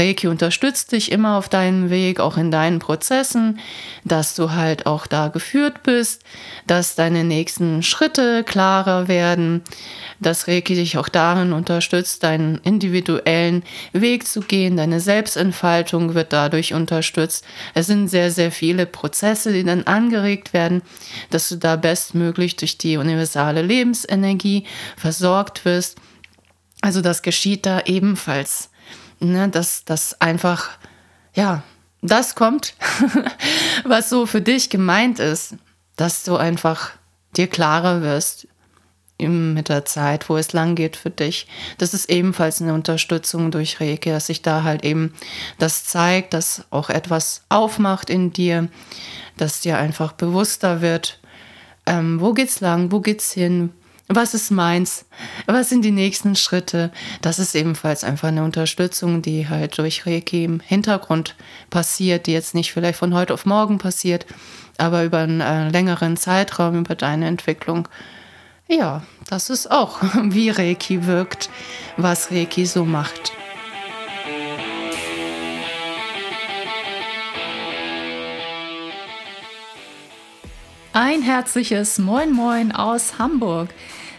Reiki unterstützt dich immer auf deinem Weg, auch in deinen Prozessen, dass du halt auch da geführt bist, dass deine nächsten Schritte klarer werden, dass Reiki dich auch darin unterstützt, deinen individuellen Weg zu gehen, deine Selbstentfaltung wird dadurch unterstützt. Es sind sehr, sehr viele Prozesse, die dann angeregt werden, dass du da bestmöglich durch die universale Lebensenergie versorgt wirst. Also das geschieht da ebenfalls ne, dass das einfach, ja, das kommt, was so für dich gemeint ist, dass du einfach dir klarer wirst mit der Zeit, wo es lang geht für dich. Das ist ebenfalls eine Unterstützung durch Reiki, dass sich da halt eben das zeigt, dass auch etwas aufmacht in dir, dass dir einfach bewusster wird, ähm, wo geht's lang, wo geht's hin, was ist meins? Was sind die nächsten Schritte? Das ist ebenfalls einfach eine Unterstützung, die halt durch Reiki im Hintergrund passiert, die jetzt nicht vielleicht von heute auf morgen passiert, aber über einen äh, längeren Zeitraum, über deine Entwicklung. Ja, das ist auch, wie Reiki wirkt, was Reiki so macht. Ein herzliches Moin Moin aus Hamburg.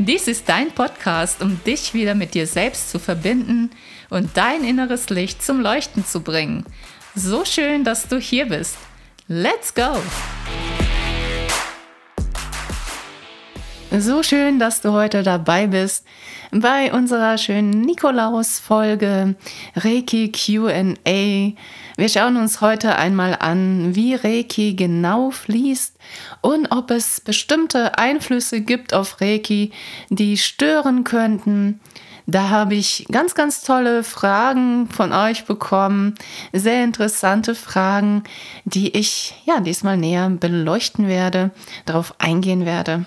Dies ist dein Podcast, um dich wieder mit dir selbst zu verbinden und dein inneres Licht zum Leuchten zu bringen. So schön, dass du hier bist. Let's go! So schön, dass du heute dabei bist bei unserer schönen Nikolaus-Folge Reiki QA. Wir schauen uns heute einmal an, wie Reiki genau fließt und ob es bestimmte Einflüsse gibt auf Reiki, die stören könnten. Da habe ich ganz, ganz tolle Fragen von euch bekommen, sehr interessante Fragen, die ich ja diesmal näher beleuchten werde, darauf eingehen werde.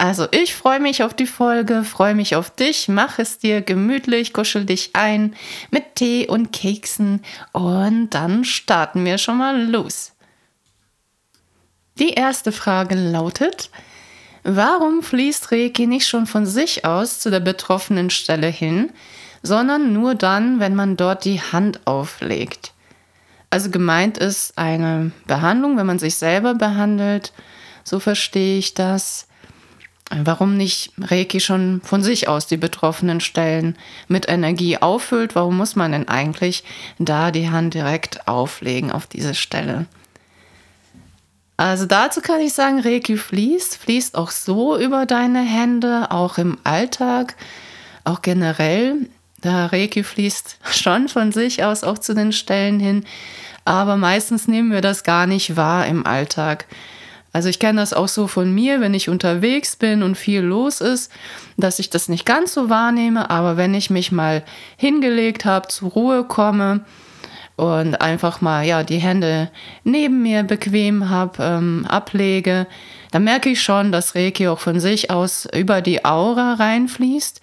Also ich freue mich auf die Folge, freue mich auf dich, mach es dir gemütlich, kuschel dich ein mit Tee und Keksen und dann starten wir schon mal los. Die erste Frage lautet, warum fließt Reiki nicht schon von sich aus zu der betroffenen Stelle hin, sondern nur dann, wenn man dort die Hand auflegt? Also gemeint ist eine Behandlung, wenn man sich selber behandelt, so verstehe ich das Warum nicht Reiki schon von sich aus die betroffenen Stellen mit Energie auffüllt? Warum muss man denn eigentlich da die Hand direkt auflegen auf diese Stelle? Also dazu kann ich sagen, Reiki fließt, fließt auch so über deine Hände, auch im Alltag, auch generell. Da Reiki fließt schon von sich aus auch zu den Stellen hin, aber meistens nehmen wir das gar nicht wahr im Alltag. Also ich kenne das auch so von mir, wenn ich unterwegs bin und viel los ist, dass ich das nicht ganz so wahrnehme, aber wenn ich mich mal hingelegt habe, zur Ruhe komme und einfach mal ja die Hände neben mir bequem habe, ähm, ablege, dann merke ich schon, dass Reiki auch von sich aus über die Aura reinfließt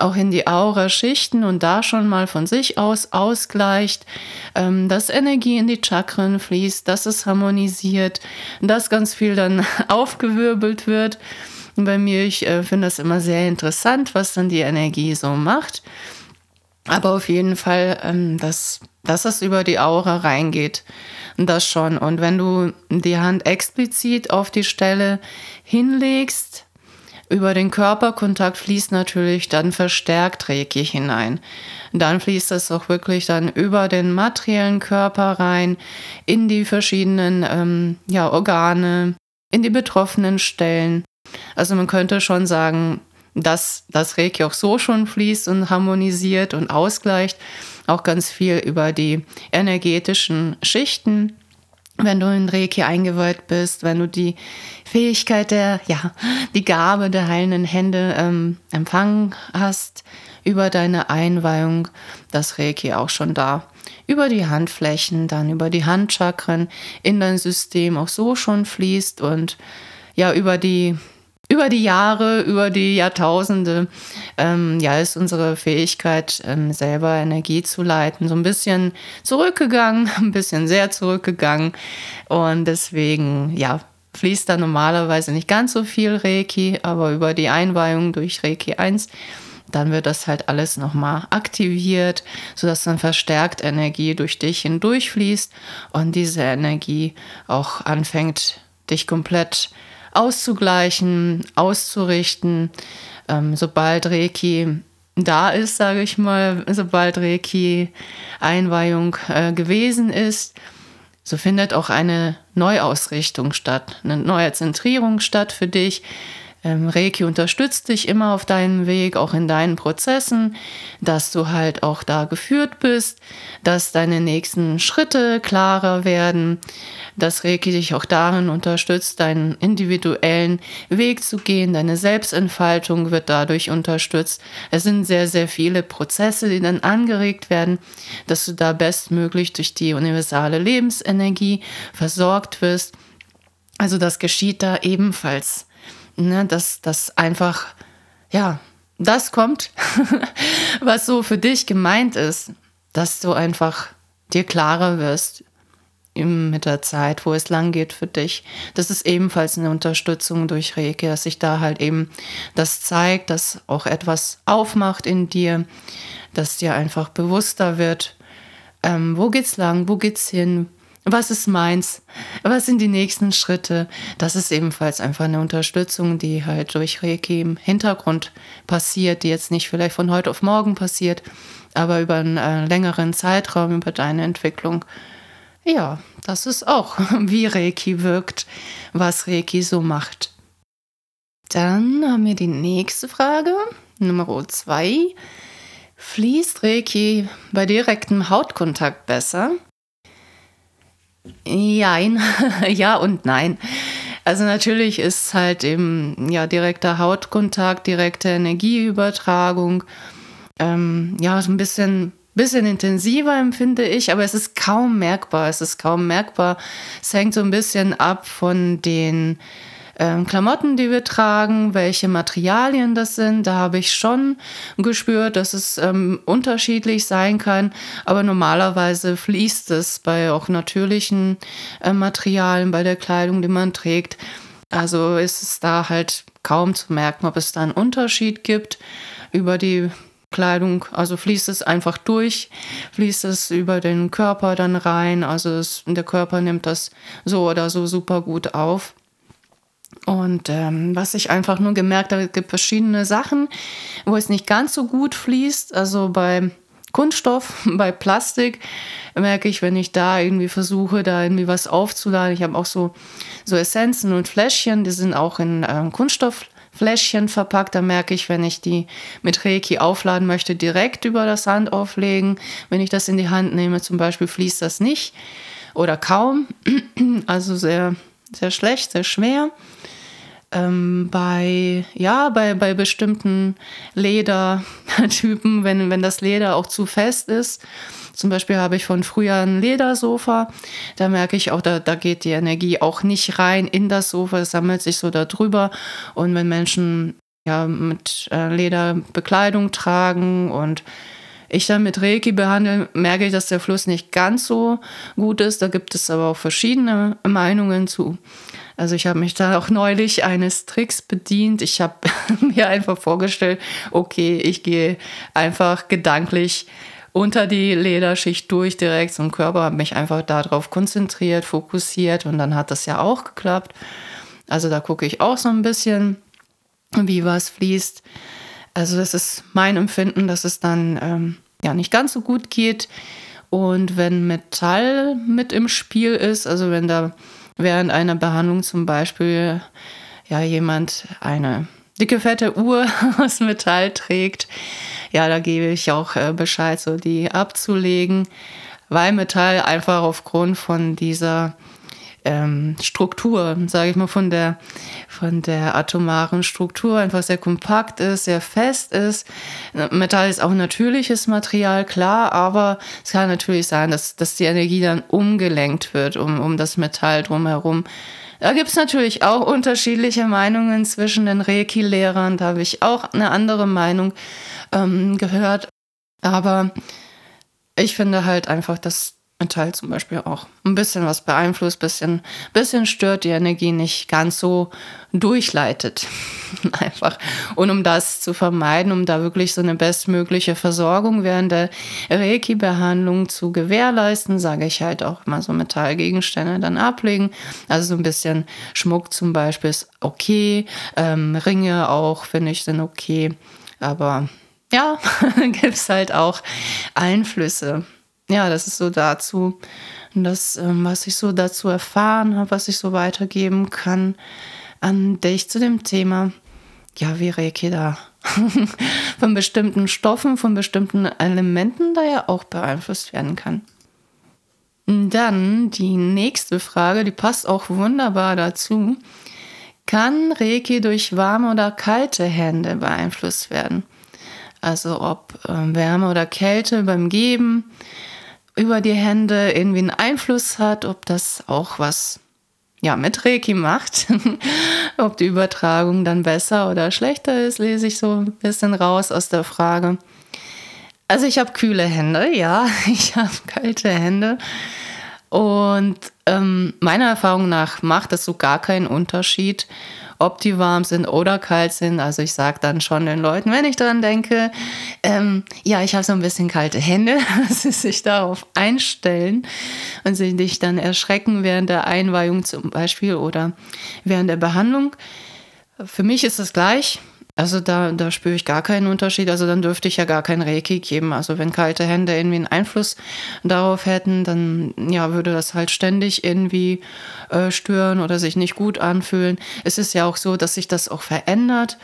auch in die Aura-Schichten und da schon mal von sich aus ausgleicht, ähm, dass Energie in die Chakren fließt, dass es harmonisiert, dass ganz viel dann aufgewirbelt wird. Bei mir, ich äh, finde das immer sehr interessant, was dann die Energie so macht. Aber auf jeden Fall, ähm, dass, dass es über die Aura reingeht. Das schon. Und wenn du die Hand explizit auf die Stelle hinlegst, über den Körperkontakt fließt natürlich dann verstärkt Reiki hinein. Dann fließt es auch wirklich dann über den materiellen Körper rein, in die verschiedenen ähm, ja, Organe, in die betroffenen Stellen. Also man könnte schon sagen, dass das Reiki auch so schon fließt und harmonisiert und ausgleicht. Auch ganz viel über die energetischen Schichten wenn du in Reiki eingeweiht bist, wenn du die Fähigkeit der, ja, die Gabe der heilenden Hände ähm, empfangen hast über deine Einweihung, das Reiki auch schon da über die Handflächen, dann über die Handchakren in dein System auch so schon fließt und ja, über die über die Jahre, über die Jahrtausende, ähm, ja, ist unsere Fähigkeit, ähm, selber Energie zu leiten, so ein bisschen zurückgegangen, ein bisschen sehr zurückgegangen. Und deswegen, ja, fließt da normalerweise nicht ganz so viel Reiki, aber über die Einweihung durch Reiki 1 dann wird das halt alles nochmal aktiviert, sodass dann verstärkt Energie durch dich hindurchfließt und diese Energie auch anfängt, dich komplett auszugleichen, auszurichten. Ähm, sobald Reiki da ist, sage ich mal, sobald Reiki Einweihung äh, gewesen ist, so findet auch eine Neuausrichtung statt, eine neue Zentrierung statt für dich. Ähm, Reiki unterstützt dich immer auf deinem Weg, auch in deinen Prozessen, dass du halt auch da geführt bist, dass deine nächsten Schritte klarer werden, dass Reiki dich auch darin unterstützt, deinen individuellen Weg zu gehen, deine Selbstentfaltung wird dadurch unterstützt. Es sind sehr, sehr viele Prozesse, die dann angeregt werden, dass du da bestmöglich durch die universale Lebensenergie versorgt wirst. Also das geschieht da ebenfalls ne, dass das einfach, ja, das kommt, was so für dich gemeint ist, dass du einfach dir klarer wirst mit der Zeit, wo es lang geht für dich. Das ist ebenfalls eine Unterstützung durch Reiki, dass sich da halt eben das zeigt, dass auch etwas aufmacht in dir, dass dir einfach bewusster wird, ähm, wo geht's lang, wo geht's hin, was ist meins? Was sind die nächsten Schritte? Das ist ebenfalls einfach eine Unterstützung, die halt durch Reiki im Hintergrund passiert, die jetzt nicht vielleicht von heute auf morgen passiert, aber über einen äh, längeren Zeitraum, über deine Entwicklung. Ja, das ist auch, wie Reiki wirkt, was Reiki so macht. Dann haben wir die nächste Frage, Nummer zwei. Fließt Reiki bei direktem Hautkontakt besser? Jein, ja und nein. Also natürlich ist halt eben ja direkter Hautkontakt, direkte Energieübertragung, ähm, ja so ein bisschen bisschen intensiver empfinde ich, aber es ist kaum merkbar. Es ist kaum merkbar. Es hängt so ein bisschen ab von den ähm, Klamotten, die wir tragen, welche Materialien das sind. Da habe ich schon gespürt, dass es ähm, unterschiedlich sein kann, aber normalerweise fließt es bei auch natürlichen äh, Materialien, bei der Kleidung, die man trägt. Also ist es da halt kaum zu merken, ob es da einen Unterschied gibt über die Kleidung, also fließt es einfach durch, fließt es über den Körper dann rein, also es, der Körper nimmt das so oder so super gut auf. Und ähm, was ich einfach nur gemerkt habe, es gibt verschiedene Sachen, wo es nicht ganz so gut fließt. Also bei Kunststoff, bei Plastik merke ich, wenn ich da irgendwie versuche, da irgendwie was aufzuladen. Ich habe auch so, so Essenzen und Fläschchen, die sind auch in ähm, Kunststofffläschchen verpackt. Da merke ich, wenn ich die mit Reiki aufladen möchte, direkt über das Hand auflegen. Wenn ich das in die Hand nehme, zum Beispiel, fließt das nicht oder kaum. Also sehr, sehr schlecht, sehr schwer ähm, bei, ja, bei, bei bestimmten Ledertypen, wenn, wenn das Leder auch zu fest ist. Zum Beispiel habe ich von früher ein Ledersofa. Da merke ich auch, da, da geht die Energie auch nicht rein in das Sofa, es sammelt sich so da drüber. Und wenn Menschen ja mit äh, Lederbekleidung tragen und ich dann mit Reiki behandle, merke ich, dass der Fluss nicht ganz so gut ist. Da gibt es aber auch verschiedene Meinungen zu. Also ich habe mich da auch neulich eines Tricks bedient. Ich habe mir einfach vorgestellt, okay, ich gehe einfach gedanklich unter die Lederschicht durch direkt zum Körper, habe mich einfach darauf konzentriert, fokussiert und dann hat das ja auch geklappt. Also da gucke ich auch so ein bisschen, wie was fließt. Also das ist mein Empfinden, dass es dann ähm, ja nicht ganz so gut geht. Und wenn Metall mit im Spiel ist, also wenn da während einer Behandlung zum Beispiel ja jemand eine dicke fette Uhr aus Metall trägt, ja, da gebe ich auch äh, Bescheid, so die abzulegen, weil Metall einfach aufgrund von dieser ähm, Struktur, sage ich mal, von der, von der atomaren Struktur einfach sehr kompakt ist, sehr fest ist. Metall ist auch natürliches Material, klar, aber es kann natürlich sein, dass, dass die Energie dann umgelenkt wird um, um das Metall drumherum. Da gibt es natürlich auch unterschiedliche Meinungen zwischen den Reiki-Lehrern. Da habe ich auch eine andere Meinung ähm, gehört. Aber ich finde halt einfach, dass Metall zum Beispiel auch ein bisschen was beeinflusst, bisschen, bisschen stört, die Energie nicht ganz so durchleitet. Einfach. Und um das zu vermeiden, um da wirklich so eine bestmögliche Versorgung während der Reiki-Behandlung zu gewährleisten, sage ich halt auch mal so Metallgegenstände dann ablegen. Also so ein bisschen Schmuck zum Beispiel ist okay. Ähm, Ringe auch, finde ich, sind okay. Aber ja, gibt es halt auch Einflüsse ja, das ist so dazu, das, ähm, was ich so dazu erfahren habe, was ich so weitergeben kann an dich zu dem Thema, ja, wie Reiki da von bestimmten Stoffen, von bestimmten Elementen da ja auch beeinflusst werden kann. Dann die nächste Frage, die passt auch wunderbar dazu. Kann Reiki durch warme oder kalte Hände beeinflusst werden? Also ob äh, Wärme oder Kälte beim Geben, über die Hände irgendwie einen Einfluss hat, ob das auch was ja, mit Reiki macht. ob die Übertragung dann besser oder schlechter ist, lese ich so ein bisschen raus aus der Frage. Also ich habe kühle Hände, ja, ich habe kalte Hände. Und ähm, meiner Erfahrung nach macht das so gar keinen Unterschied, ob die warm sind oder kalt sind. Also ich sage dann schon den Leuten, wenn ich daran denke, ähm, ja, ich habe so ein bisschen kalte Hände, dass sie sich darauf einstellen und sich nicht dann erschrecken während der Einweihung zum Beispiel oder während der Behandlung. Für mich ist es gleich. Also da, da spüre ich gar keinen Unterschied. Also dann dürfte ich ja gar kein Reiki geben. Also wenn kalte Hände irgendwie einen Einfluss darauf hätten, dann ja, würde das halt ständig irgendwie äh, stören oder sich nicht gut anfühlen. Es ist ja auch so, dass sich das auch verändert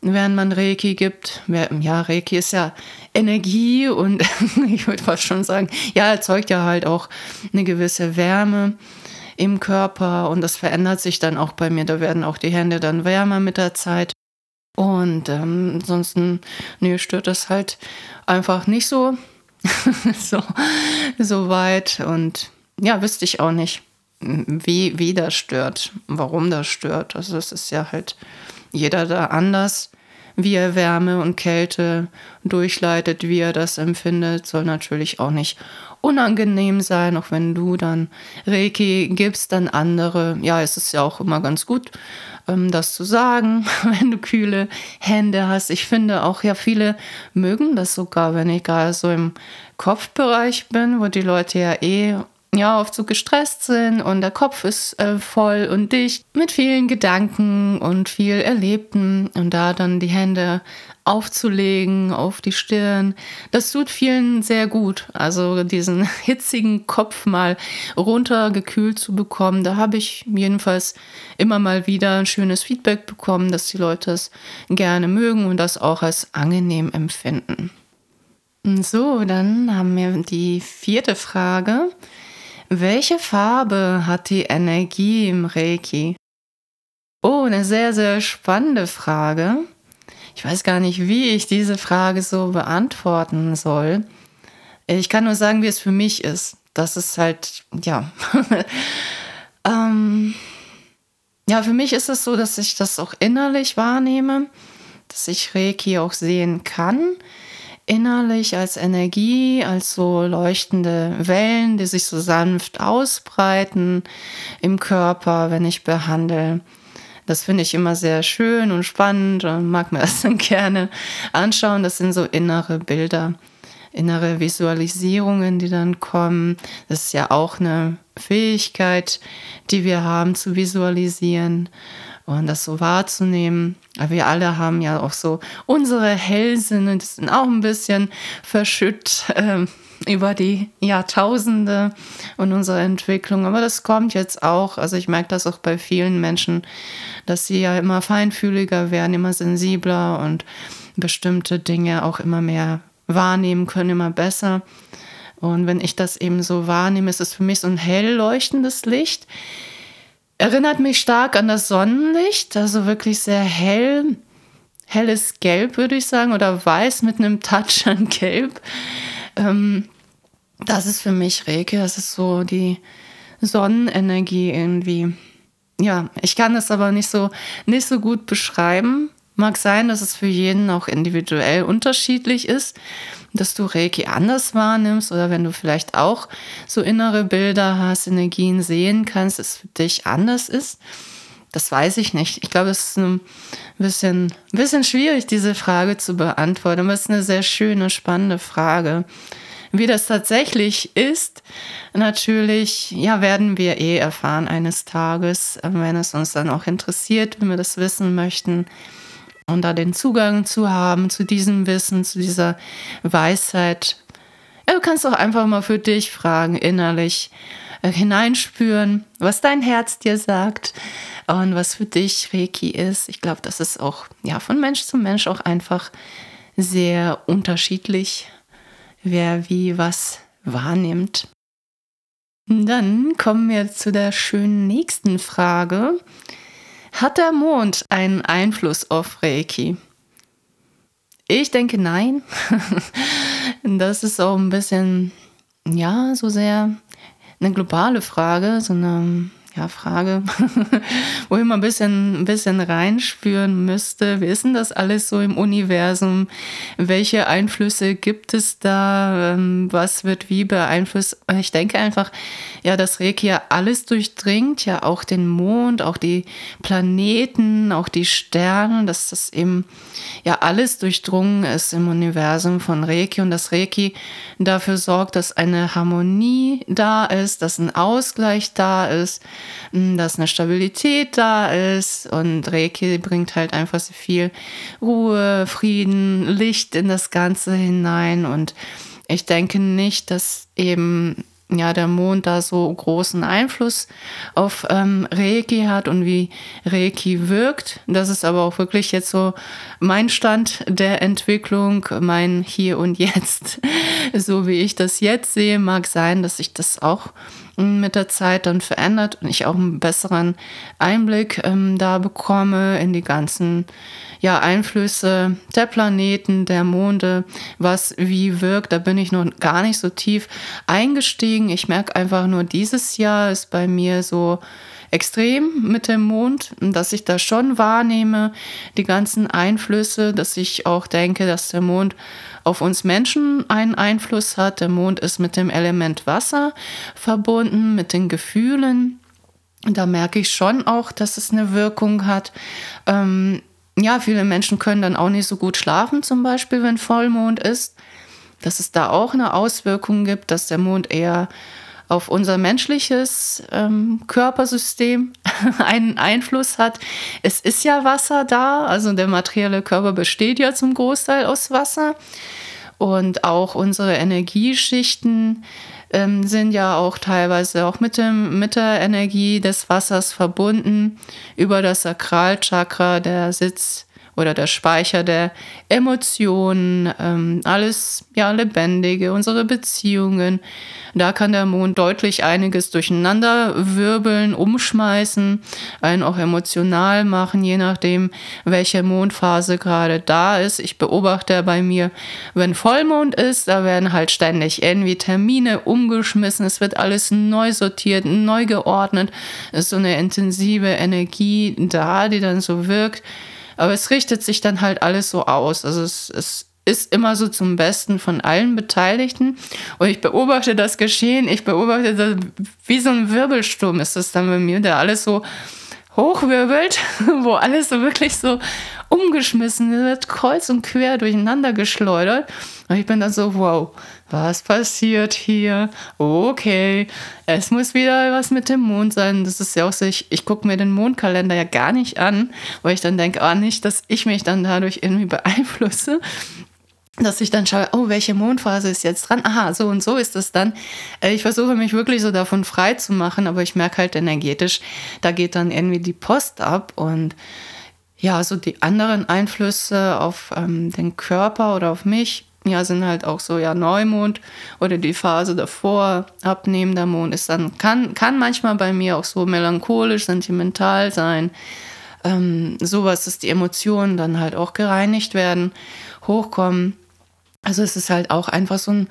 während man Reiki gibt. Ja, Reiki ist ja Energie und ich würde fast schon sagen, ja, erzeugt ja halt auch eine gewisse Wärme im Körper und das verändert sich dann auch bei mir. Da werden auch die Hände dann wärmer mit der Zeit. Und ähm, ansonsten, nee, stört das halt einfach nicht so, so, so weit. Und ja, wüsste ich auch nicht, wie, wie das stört, warum das stört. Also es ist ja halt jeder da anders, wie er Wärme und Kälte durchleitet, wie er das empfindet, soll natürlich auch nicht unangenehm sein, auch wenn du dann Reiki gibst, dann andere. Ja, es ist ja auch immer ganz gut, ähm, das zu sagen, wenn du kühle Hände hast. Ich finde auch ja viele mögen das sogar, wenn ich gerade so im Kopfbereich bin, wo die Leute ja eh ja oft so gestresst sind und der Kopf ist äh, voll und dicht mit vielen Gedanken und viel Erlebten und da dann die Hände aufzulegen auf die Stirn. Das tut vielen sehr gut. Also diesen hitzigen Kopf mal runtergekühlt zu bekommen. Da habe ich jedenfalls immer mal wieder ein schönes Feedback bekommen, dass die Leute es gerne mögen und das auch als angenehm empfinden. So, dann haben wir die vierte Frage. Welche Farbe hat die Energie im Reiki? Oh, eine sehr, sehr spannende Frage ich weiß gar nicht, wie ich diese Frage so beantworten soll. Ich kann nur sagen, wie es für mich ist. Das ist halt, ja. ähm, ja, für mich ist es so, dass ich das auch innerlich wahrnehme, dass ich Reiki auch sehen kann. Innerlich als Energie, als so leuchtende Wellen, die sich so sanft ausbreiten im Körper, wenn ich behandle. Das finde ich immer sehr schön und spannend und mag mir das dann gerne anschauen. Das sind so innere Bilder, innere Visualisierungen, die dann kommen. Das ist ja auch eine Fähigkeit, die wir haben zu visualisieren und das so wahrzunehmen. Wir alle haben ja auch so unsere Hellsinne, die sind auch ein bisschen verschütt. Äh, über die Jahrtausende und unsere Entwicklung. Aber das kommt jetzt auch. Also ich merke das auch bei vielen Menschen, dass sie ja immer feinfühliger werden, immer sensibler und bestimmte Dinge auch immer mehr wahrnehmen können, immer besser. Und wenn ich das eben so wahrnehme, ist es für mich so ein hell leuchtendes Licht. Erinnert mich stark an das Sonnenlicht, also wirklich sehr hell, helles Gelb, würde ich sagen, oder weiß mit einem Touch an Gelb. Ähm, das ist für mich Reiki, das ist so die Sonnenenergie irgendwie. Ja, ich kann das aber nicht so, nicht so gut beschreiben. Mag sein, dass es für jeden auch individuell unterschiedlich ist, dass du Reiki anders wahrnimmst oder wenn du vielleicht auch so innere Bilder hast, Energien sehen kannst, es für dich anders ist. Das weiß ich nicht. Ich glaube, es ist ein bisschen, ein bisschen schwierig, diese Frage zu beantworten, aber es ist eine sehr schöne, spannende Frage. Wie das tatsächlich ist, natürlich, ja, werden wir eh erfahren eines Tages, wenn es uns dann auch interessiert, wenn wir das wissen möchten und da den Zugang zu haben, zu diesem Wissen, zu dieser Weisheit. Ja, du kannst auch einfach mal für dich fragen, innerlich äh, hineinspüren, was dein Herz dir sagt und was für dich Reiki ist. Ich glaube, das ist auch ja von Mensch zu Mensch auch einfach sehr unterschiedlich, wer wie was wahrnimmt. Dann kommen wir zu der schönen nächsten Frage. Hat der Mond einen Einfluss auf Reiki? Ich denke nein. das ist auch ein bisschen, ja, so sehr eine globale Frage, so eine ja, Frage, wo ich mal ein bisschen, ein bisschen reinspüren müsste. Wie ist denn das alles so im Universum? Welche Einflüsse gibt es da? Ähm, was wird wie beeinflusst? Ich denke einfach, ja, dass Reiki ja alles durchdringt, ja auch den Mond, auch die Planeten, auch die Sterne, dass das eben ja alles durchdrungen ist im Universum von Reiki und dass Reiki dafür sorgt, dass eine Harmonie da ist, dass ein Ausgleich da ist dass eine Stabilität da ist und Reiki bringt halt einfach so viel Ruhe, Frieden, Licht in das Ganze hinein und ich denke nicht, dass eben ja der Mond da so großen Einfluss auf ähm, Reiki hat und wie Reiki wirkt. Das ist aber auch wirklich jetzt so mein Stand der Entwicklung, mein Hier und Jetzt. so wie ich das jetzt sehe, mag sein, dass sich das auch mit der Zeit dann verändert und ich auch einen besseren Einblick ähm, da bekomme in die ganzen ja, Einflüsse der Planeten, der Monde, was wie wirkt. Da bin ich noch gar nicht so tief eingestiegen. Ich merke einfach nur, dieses Jahr ist bei mir so extrem mit dem Mond, dass ich da schon wahrnehme, die ganzen Einflüsse, dass ich auch denke, dass der Mond auf uns Menschen einen Einfluss hat. Der Mond ist mit dem Element Wasser verbunden, mit den Gefühlen. Da merke ich schon auch, dass es eine Wirkung hat. Ähm, ja, viele Menschen können dann auch nicht so gut schlafen, zum Beispiel, wenn Vollmond ist. Dass es da auch eine Auswirkung gibt, dass der Mond eher auf unser menschliches ähm, Körpersystem einen Einfluss hat. Es ist ja Wasser da, also der materielle Körper besteht ja zum Großteil aus Wasser. Und auch unsere Energieschichten ähm, sind ja auch teilweise auch mit, dem, mit der Energie des Wassers verbunden über das Sakralchakra, der Sitz oder der Speicher der Emotionen, ähm, alles ja lebendige, unsere Beziehungen. Da kann der Mond deutlich einiges durcheinander wirbeln, umschmeißen, einen auch emotional machen, je nachdem, welche Mondphase gerade da ist. Ich beobachte bei mir, wenn Vollmond ist, da werden halt ständig irgendwie Termine umgeschmissen, es wird alles neu sortiert, neu geordnet. Es ist so eine intensive Energie da, die dann so wirkt. Aber es richtet sich dann halt alles so aus. Also es, es ist immer so zum Besten von allen Beteiligten. Und ich beobachte das Geschehen, ich beobachte das, wie so ein Wirbelsturm ist das dann bei mir, der alles so hochwirbelt, wo alles so wirklich so umgeschmissen wird, kreuz und quer durcheinander geschleudert. Und ich bin dann so, wow, was passiert hier? Okay, es muss wieder was mit dem Mond sein. Das ist ja auch so, ich, ich gucke mir den Mondkalender ja gar nicht an, weil ich dann denke, ah, nicht, dass ich mich dann dadurch irgendwie beeinflusse dass ich dann schaue, oh, welche Mondphase ist jetzt dran? Aha, so und so ist das dann. Äh, ich versuche mich wirklich so davon frei zu machen, aber ich merke halt energetisch, da geht dann irgendwie die Post ab und ja, so die anderen Einflüsse auf ähm, den Körper oder auf mich ja, sind halt auch so, ja, Neumond oder die Phase davor, abnehmender Mond ist dann, kann, kann manchmal bei mir auch so melancholisch, sentimental sein. Ähm, sowas, dass die Emotionen dann halt auch gereinigt werden, hochkommen. Also es ist halt auch einfach so ein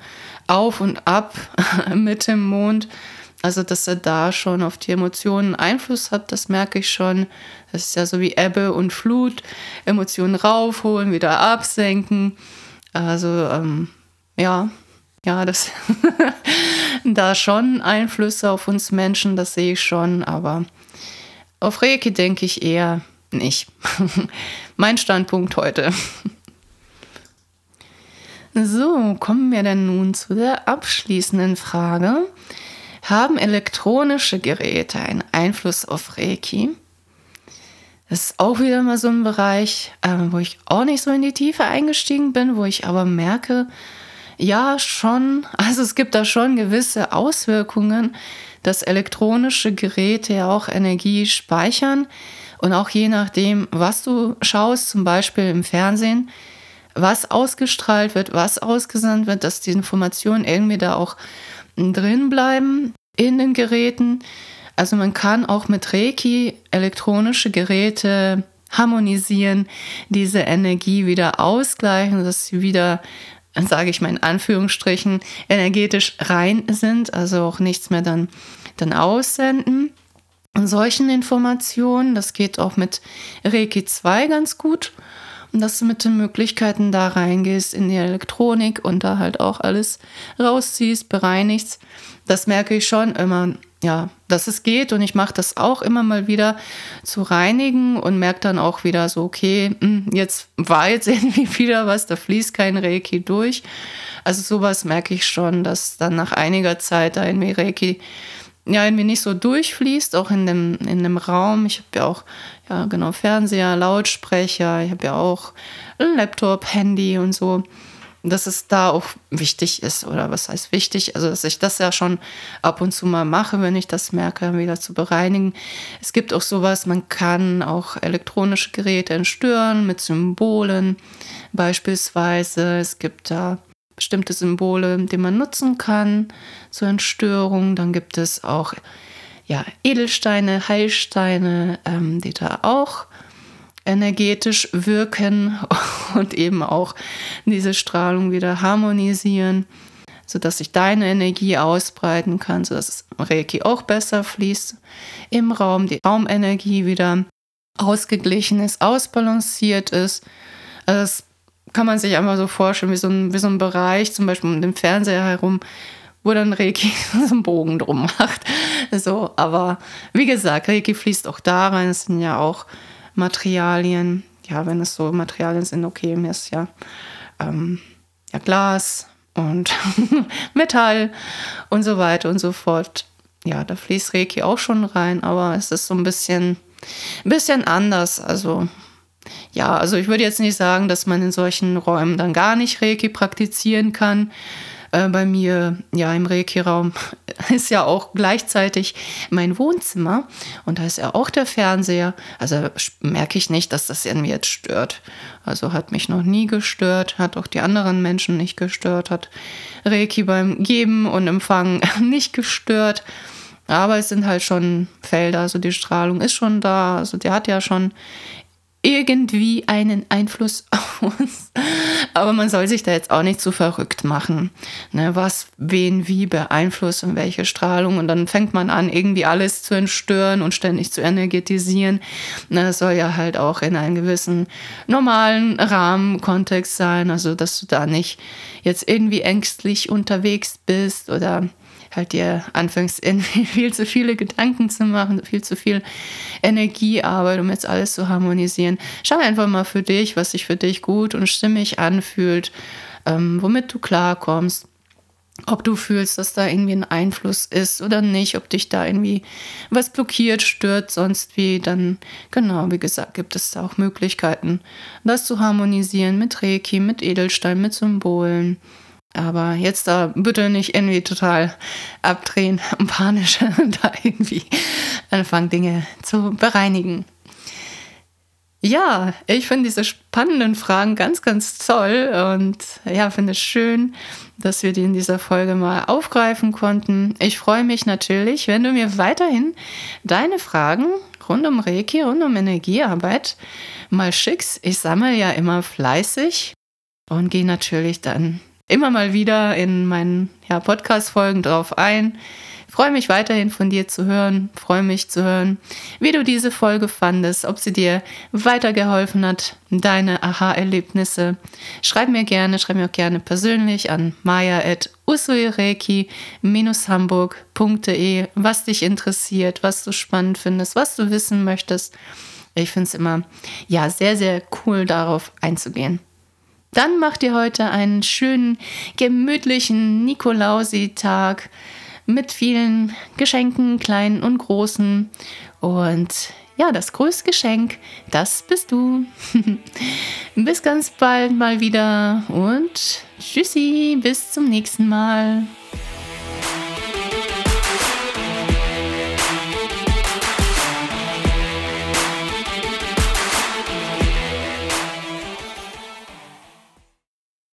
Auf und Ab mit dem Mond. Also, dass er da schon auf die Emotionen Einfluss hat, das merke ich schon. Das ist ja so wie Ebbe und Flut. Emotionen raufholen, wieder absenken. Also, ähm, ja, ja, das da schon Einflüsse auf uns Menschen, das sehe ich schon, aber auf Reiki denke ich eher nicht. mein Standpunkt heute. So, kommen wir denn nun zu der abschließenden Frage. Haben elektronische Geräte einen Einfluss auf Reiki? Das ist auch wieder mal so ein Bereich, äh, wo ich auch nicht so in die Tiefe eingestiegen bin, wo ich aber merke, ja, schon, also es gibt da schon gewisse Auswirkungen, dass elektronische Geräte ja auch Energie speichern und auch je nachdem, was du schaust, zum Beispiel im Fernsehen, was ausgestrahlt wird, was ausgesandt wird, dass die Informationen irgendwie da auch drin bleiben in den Geräten. Also man kann auch mit Reiki elektronische Geräte harmonisieren, diese Energie wieder ausgleichen, dass sie wieder, sage ich mal in Anführungsstrichen, energetisch rein sind, also auch nichts mehr dann, dann aussenden. Und solchen Informationen, das geht auch mit Reiki 2 ganz gut dass du mit den Möglichkeiten da reingehst in die Elektronik und da halt auch alles rausziehst, bereinigst. Das merke ich schon immer, ja, dass es geht und ich mache das auch immer mal wieder zu reinigen und merke dann auch wieder so, okay, hm, jetzt war jetzt irgendwie wieder was, da fließt kein Reiki durch. Also sowas merke ich schon, dass dann nach einiger Zeit da irgendwie Reiki ja irgendwie nicht so durchfließt, auch in dem, in dem Raum. Ich habe ja auch, ja genau, Fernseher, Lautsprecher, ich habe ja auch Laptop, Handy und so. Dass es da auch wichtig ist, oder was heißt wichtig? Also, dass ich das ja schon ab und zu mal mache, wenn ich das merke, wieder zu bereinigen. Es gibt auch sowas, man kann auch elektronische Geräte entstören mit Symbolen beispielsweise. Es gibt da bestimmte Symbole, die man nutzen kann zur Entstörung. Dann gibt es auch ja, Edelsteine, Heilsteine, ähm, die da auch energetisch wirken und eben auch diese Strahlung wieder harmonisieren, sodass sich deine Energie ausbreiten kann, sodass Reiki auch besser fließt im Raum, die Raumenergie wieder ausgeglichen ist, ausbalanciert ist. Also das kann man sich einfach so vorstellen, wie so ein, wie so ein Bereich, zum Beispiel um den Fernseher herum, wo dann Reiki so einen Bogen drum macht. So, aber wie gesagt, Reiki fließt auch da rein. Es sind ja auch Materialien. Ja, wenn es so Materialien sind, okay, mir ist ja, ähm, ja Glas und Metall und so weiter und so fort. Ja, da fließt Reiki auch schon rein, aber es ist so ein bisschen, ein bisschen anders. Also ja, also ich würde jetzt nicht sagen, dass man in solchen Räumen dann gar nicht Reiki praktizieren kann. Äh, bei mir, ja, im Reiki-Raum ist ja auch gleichzeitig mein Wohnzimmer und da ist ja auch der Fernseher. Also merke ich nicht, dass das irgendwie jetzt stört. Also hat mich noch nie gestört, hat auch die anderen Menschen nicht gestört, hat Reiki beim Geben und Empfangen nicht gestört. Aber es sind halt schon Felder, also die Strahlung ist schon da. Also der hat ja schon irgendwie einen Einfluss auf uns. Aber man soll sich da jetzt auch nicht zu verrückt machen, ne, was wen wie beeinflusst und welche Strahlung. Und dann fängt man an, irgendwie alles zu entstören und ständig zu energetisieren. Ne, das soll ja halt auch in einem gewissen normalen Rahmenkontext sein. Also, dass du da nicht jetzt irgendwie ängstlich unterwegs bist oder halt dir anfängst, viel zu viele Gedanken zu machen, viel zu viel Energiearbeit, um jetzt alles zu harmonisieren. Schau einfach mal für dich, was sich für dich gut und stimmig anfühlt, ähm, womit du klarkommst. Ob du fühlst, dass da irgendwie ein Einfluss ist oder nicht, ob dich da irgendwie was blockiert, stört, sonst wie, dann, genau, wie gesagt, gibt es da auch Möglichkeiten, das zu harmonisieren mit Reiki, mit Edelstein, mit Symbolen. Aber jetzt da bitte nicht irgendwie total abdrehen und panisch da irgendwie anfangen, Dinge zu bereinigen. Ja, ich finde diese spannenden Fragen ganz, ganz toll und ja, finde es schön, dass wir die in dieser Folge mal aufgreifen konnten. Ich freue mich natürlich, wenn du mir weiterhin deine Fragen rund um Reiki, rund um Energiearbeit mal schickst. Ich sammle ja immer fleißig und gehe natürlich dann immer mal wieder in meinen ja, Podcast-Folgen drauf ein freue mich weiterhin von dir zu hören, freue mich zu hören, wie du diese Folge fandest, ob sie dir weitergeholfen hat, deine Aha-Erlebnisse. Schreib mir gerne, schreib mir auch gerne persönlich an maya.usuireki-hamburg.de, was dich interessiert, was du spannend findest, was du wissen möchtest. Ich finde es immer ja sehr, sehr cool, darauf einzugehen. Dann mach dir heute einen schönen, gemütlichen Nikolausi-Tag mit vielen Geschenken, kleinen und großen. Und ja, das größte Geschenk, das bist du. bis ganz bald mal wieder und tschüssi, bis zum nächsten Mal.